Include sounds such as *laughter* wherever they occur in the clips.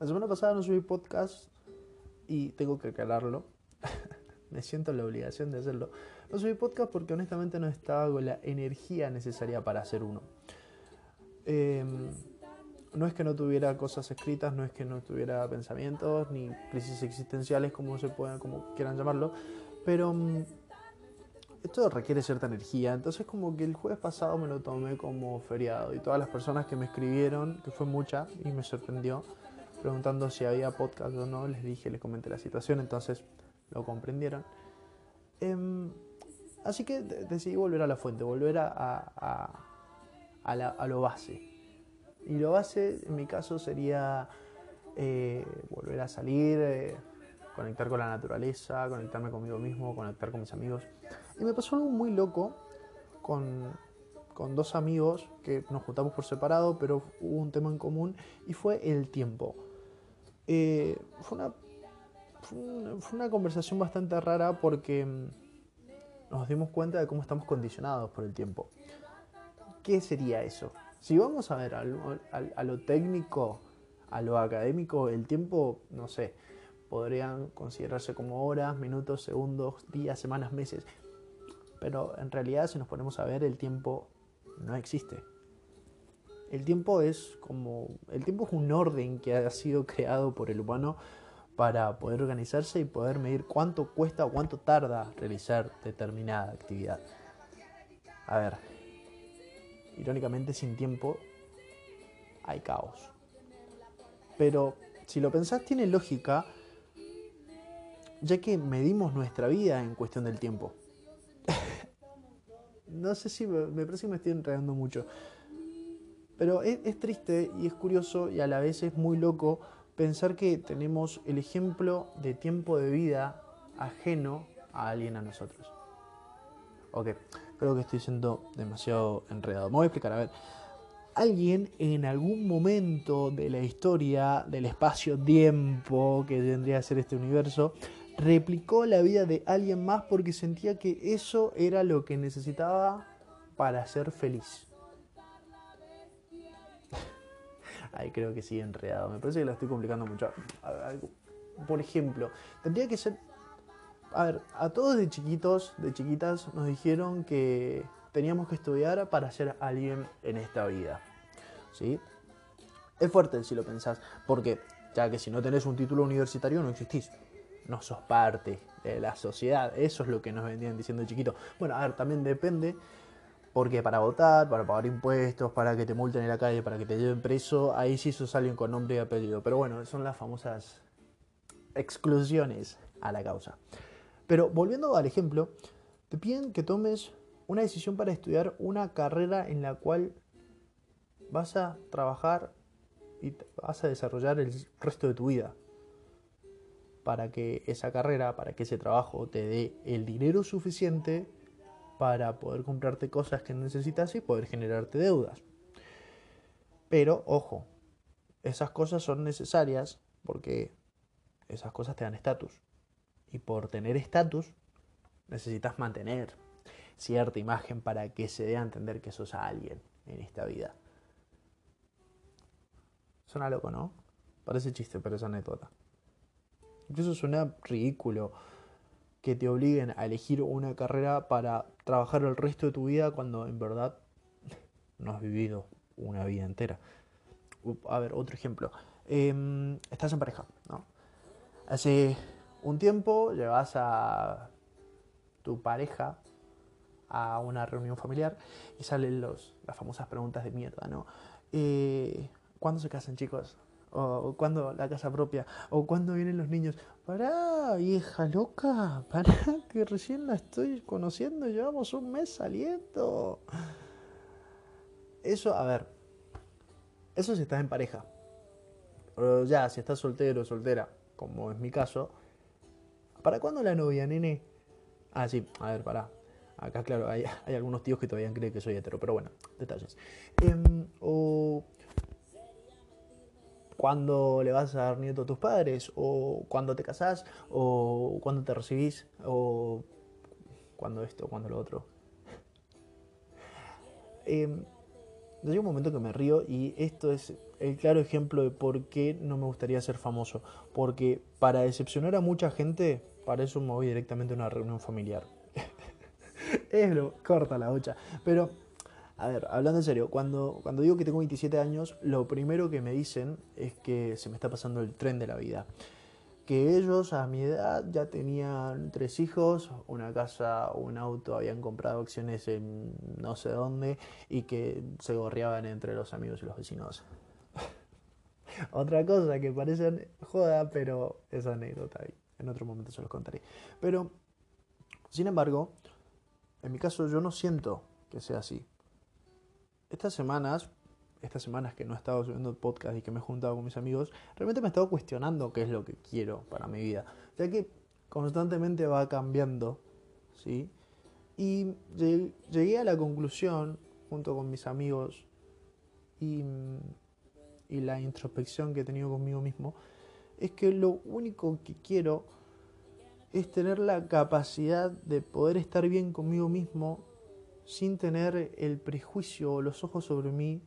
La semana pasada no subí podcast y tengo que aclararlo. *laughs* Me siento la obligación de hacerlo. No subí podcast porque honestamente no estaba con la energía necesaria para hacer uno. Em, no es que no tuviera cosas escritas, no es que no tuviera pensamientos ni crisis existenciales como se puedan, como quieran llamarlo, pero mm, esto requiere cierta energía. Entonces como que el jueves pasado me lo tomé como feriado y todas las personas que me escribieron, que fue mucha y me sorprendió, preguntando si había podcast o no, les dije, les comenté la situación, entonces lo comprendieron. Em, así que decidí volver a la fuente, volver a, a, a, lo base. Y lo base en mi caso sería eh, volver a salir, eh, conectar con la naturaleza, conectarme conmigo mismo, conectar con mis amigos. Y me pasó algo muy loco con, con dos amigos que nos juntamos por separado, pero hubo un tema en común y fue el tiempo. Eh, fue, una, fue, una, conversación bastante rara porque mm, nos dimos cuenta de cómo estamos condicionados por el tiempo. ¿Qué sería eso? Si vamos a ver a lo técnico, a lo académico, el tiempo, no sé, podrían considerarse como horas, minutos, segundos, días, semanas, meses. Pero en realidad si nos ponemos a ver el tiempo no existe. El tiempo es como el tiempo es un orden que ha sido creado por el humano para poder organizarse y poder medir cuánto cuesta o cuánto tarda realizar determinada actividad. A ver, irónicamente sin tiempo hay caos. Pero si lo pensás tiene lógica ya que medimos nuestra vida en cuestión del tiempo *laughs* no sé si me, parece que me estoy enredando mucho. Pero es, triste y es curioso y a la vez es muy loco pensar que tenemos el ejemplo de tiempo de vida ajeno a alguien a nosotros. Ok, creo que estoy siendo demasiado enredado. Me voy a explicar, a ver. Alguien en algún momento de la historia, del espacio-tiempo que tendría que ser este universo, replicó la vida de alguien más porque sentía que eso era lo que necesitaba para ser feliz. Ay, creo que sigue enredado. Me parece que lo estoy complicando mucho. Por ejemplo, tendría que ser... A ver, a todos de chiquitos, de chiquitas, nos dijeron que teníamos que estudiar para ser alguien en esta vida. ¿Sí? Es fuerte si lo pensás, porque ya que si no tenés un título universitario no existís no sos parte de la sociedad. Eso es lo que nos vendían diciendo chiquito. Bueno, a ver, también depende, porque para votar, para pagar impuestos, para que te multen en la calle, para que te lleven preso, ahí sí sos alguien con nombre y apellido. Pero bueno, son las famosas exclusiones a la causa. Pero volviendo al ejemplo, te piden que tomes una decisión para estudiar una carrera en la cual vas a trabajar y vas a desarrollar el resto de tu vida para que esa carrera, para que ese trabajo te dé el dinero suficiente para poder comprarte cosas que necesitas y poder generarte deudas. Pero ojo, esas cosas son necesarias porque esas cosas te dan estatus. Y por tener estatus necesitas mantener cierta imagen para que se dé a entender que sos alguien en esta vida. Suena loco, ¿no? Parece chiste, pero es anécdota. Incluso suena ridículo que te obliguen a elegir una carrera para trabajar el resto de tu vida cuando en verdad *laughs* no has vivido una vida entera. A ver, otro ejemplo. Em, estás en pareja, ¿no? Hace un tiempo llevas a tu pareja a una reunión familiar y salen los, las famosas preguntas de mierda, ¿no? Eh, ¿Cuándo se casan, chicos? O cuando la casa propia, o cuando vienen los niños. Pará, vieja loca, pará, *laughs* que recién la estoy conociendo, llevamos un mes saliendo. Eso, a ver, eso si estás en pareja. Pero ya, si estás soltero o soltera, como es mi caso, ¿para cuándo la novia, nene? Ah, sí, a ver, pará. Acá, claro, hay, hay algunos tíos que todavía creen que soy hetero, pero bueno, detalles. Em, o cuándo le vas a dar nieto a tus padres, o cuándo te casás, o cuándo te recibís, o cuándo esto, cuándo lo otro. Em, Llega un momento que me río y esto es el claro ejemplo de por qué no me gustaría ser famoso. Porque para decepcionar a mucha gente, para eso me voy directamente a una reunión familiar. *laughs* es lo corta la bocha. Pero, a ver, hablando en serio, cuando, cuando digo que tengo 27 años, lo primero que me dicen es que se me está pasando el tren de la vida que ellos a mi edad ya tenían tres hijos, una casa, un auto, habían comprado acciones en no sé dónde y que se gorreaban entre los amigos y los vecinos. *laughs* Otra cosa que parece joda, pero es anécdota en otro momento se los contaré. Pero, sin embargo, en mi caso yo no siento que sea así. Estas semanas estas semanas que no he estado subiendo podcast y que me he juntado con mis amigos, realmente me he estado cuestionando qué es lo que quiero para mi vida. Ya que constantemente va cambiando, ¿sí? Y llegué a la conclusión, junto con mis amigos y, y la introspección que he tenido conmigo mismo, es que lo único que quiero es tener la capacidad de poder estar bien conmigo mismo sin tener el prejuicio o los ojos sobre mí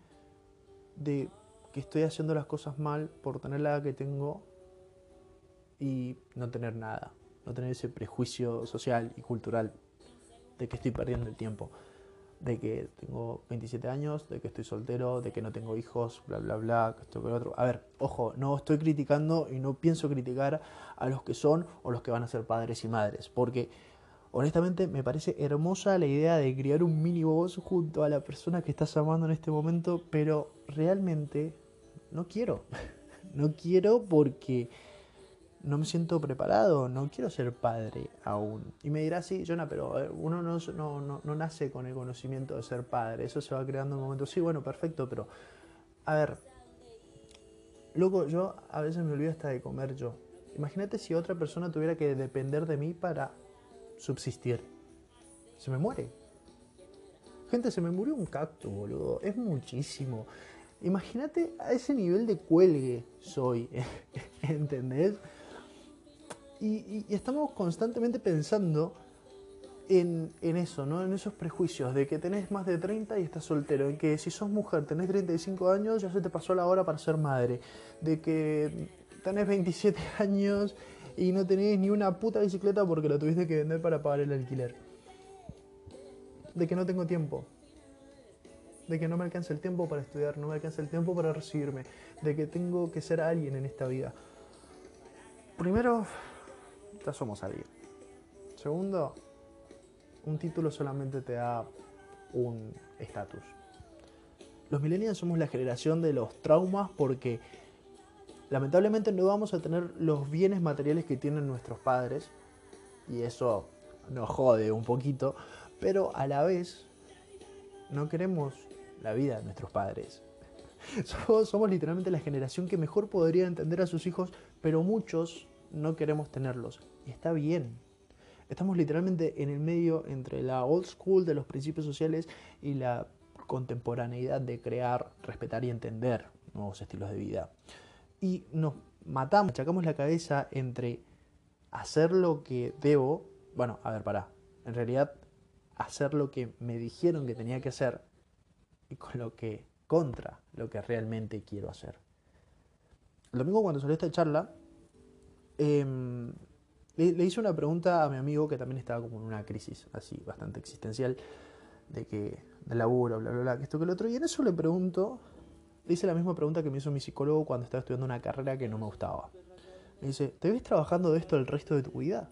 de que estoy haciendo las cosas mal por tener la edad que tengo y no tener nada, no tener ese prejuicio social y cultural de que estoy perdiendo el tiempo, de que tengo 27 años, de que estoy soltero, de que no tengo hijos, bla, bla, bla, que esto, que lo otro. A ver, ojo, no estoy criticando y no pienso criticar a los que son o los que van a ser padres y madres, porque honestamente me parece hermosa la idea de criar un mini voz junto a la persona que estás amando en este momento, pero realmente no quiero. *laughs* No quiero porque no me siento preparado, no quiero ser padre aún. Y me dirá, sí, Jonah, pero uno no, no, no, nace con el conocimiento de ser padre, eso se va creando en un momento. Sí, bueno, perfecto, pero a ver, loco, yo a veces me olvido hasta de comer yo. Imagínate si otra persona tuviera que depender de mí para subsistir. Se me muere. Gente, se me murió un cactus, boludo. Es muchísimo. Imagínate a ese nivel de cuelgue soy. *laughs* ¿Entendés? Y, estamos constantemente pensando en, en, eso, ¿no? En esos prejuicios de que tenés más de 30 y estás soltero, en que si sos mujer tenés 35 años ya se te pasó la hora para ser madre, de que tenés 27 *laughs* años y no tenés ni una puta bicicleta porque la tuviste que vender para pagar el alquiler. De que no tengo tiempo. De que no me alcanza el tiempo para estudiar, no me alcanza el tiempo para recibirme. De que tengo que ser alguien en esta vida. Primero, ya somos alguien. Segundo, un título solamente te da un estatus. Los millennials somos la generación de los traumas porque lamentablemente no vamos a tener los bienes materiales que tienen nuestros padres, y eso nos jode un poquito, pero a la vez no queremos la vida de nuestros padres. *laughs* Somos, literalmente la generación que mejor podría entender a sus hijos, pero muchos no queremos tenerlos. Y está bien. Estamos literalmente en el medio entre la old school de los principios sociales y la contemporaneidad de crear, respetar y entender nuevos estilos de vida y nos matamos, achacamos la cabeza entre hacer lo que debo, bueno, a ver, pará, en realidad hacer lo que me dijeron que tenía que hacer y con lo que contra lo que realmente quiero hacer. El domingo cuando salió esta charla, em, le, hice una pregunta a mi amigo que también estaba como en una crisis así bastante existencial de que de laburo, bla, bla, bla, que esto que lo otro. Y en eso le pregunto le hice la misma pregunta que me hizo mi psicólogo cuando estaba estudiando una carrera que no me gustaba. Me dice, ¿te ves trabajando de esto el resto de tu vida?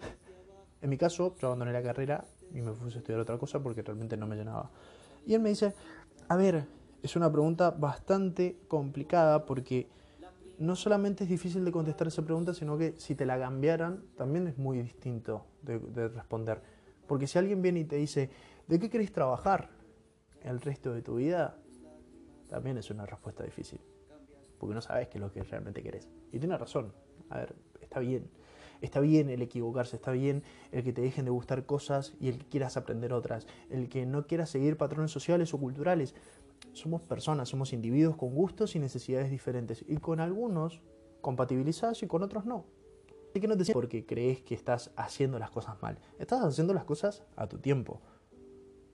*laughs* en mi caso, yo abandoné la carrera y me puse a estudiar otra cosa porque realmente no me llenaba. Y él me dice, a ver, es una pregunta bastante complicada porque no solamente es difícil de contestar esa pregunta, sino que si te la cambiaran, también es muy distinto de, de responder. Porque si alguien viene y te dice, ¿de qué querés trabajar el resto de tu vida? También es una respuesta difícil. Porque no sabes qué es lo que realmente querés. Y tiene razón. A ver, está bien. Está bien el equivocarse, está bien el que te dejen de gustar cosas y el que quieras aprender otras. El que no quieras seguir patrones sociales o culturales. Somos personas, somos individuos con gustos y necesidades diferentes. Y con algunos compatibilizás y con otros no. Así que no te porque crees que estás haciendo las cosas mal. Estás haciendo las cosas a tu tiempo.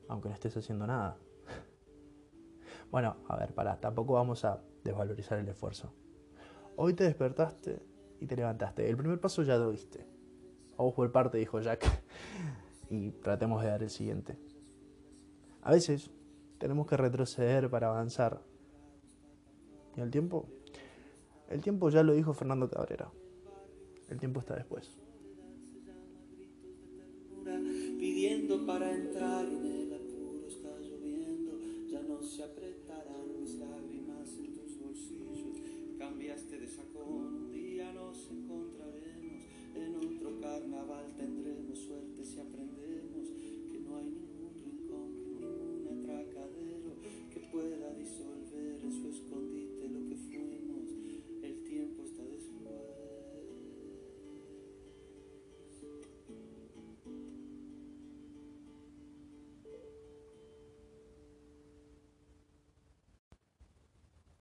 Aunque no estés haciendo nada. Bueno, a ver, pará, tampoco vamos a desvalorizar el esfuerzo. Hoy te despertaste y te levantaste. El primer paso ya lo diste. Vamos por parte, dijo Jack. *laughs* y tratemos de dar el siguiente. A veces tenemos que retroceder para avanzar. ¿Y el tiempo? El tiempo ya lo dijo Fernando Cabrera. El tiempo está después. Pidiendo para entrar apretarán mis lágrimas en tus bolsillos. Cambiaste de saco, un día nos encontraremos, en otro carnaval tendremos suerte si aprendemos.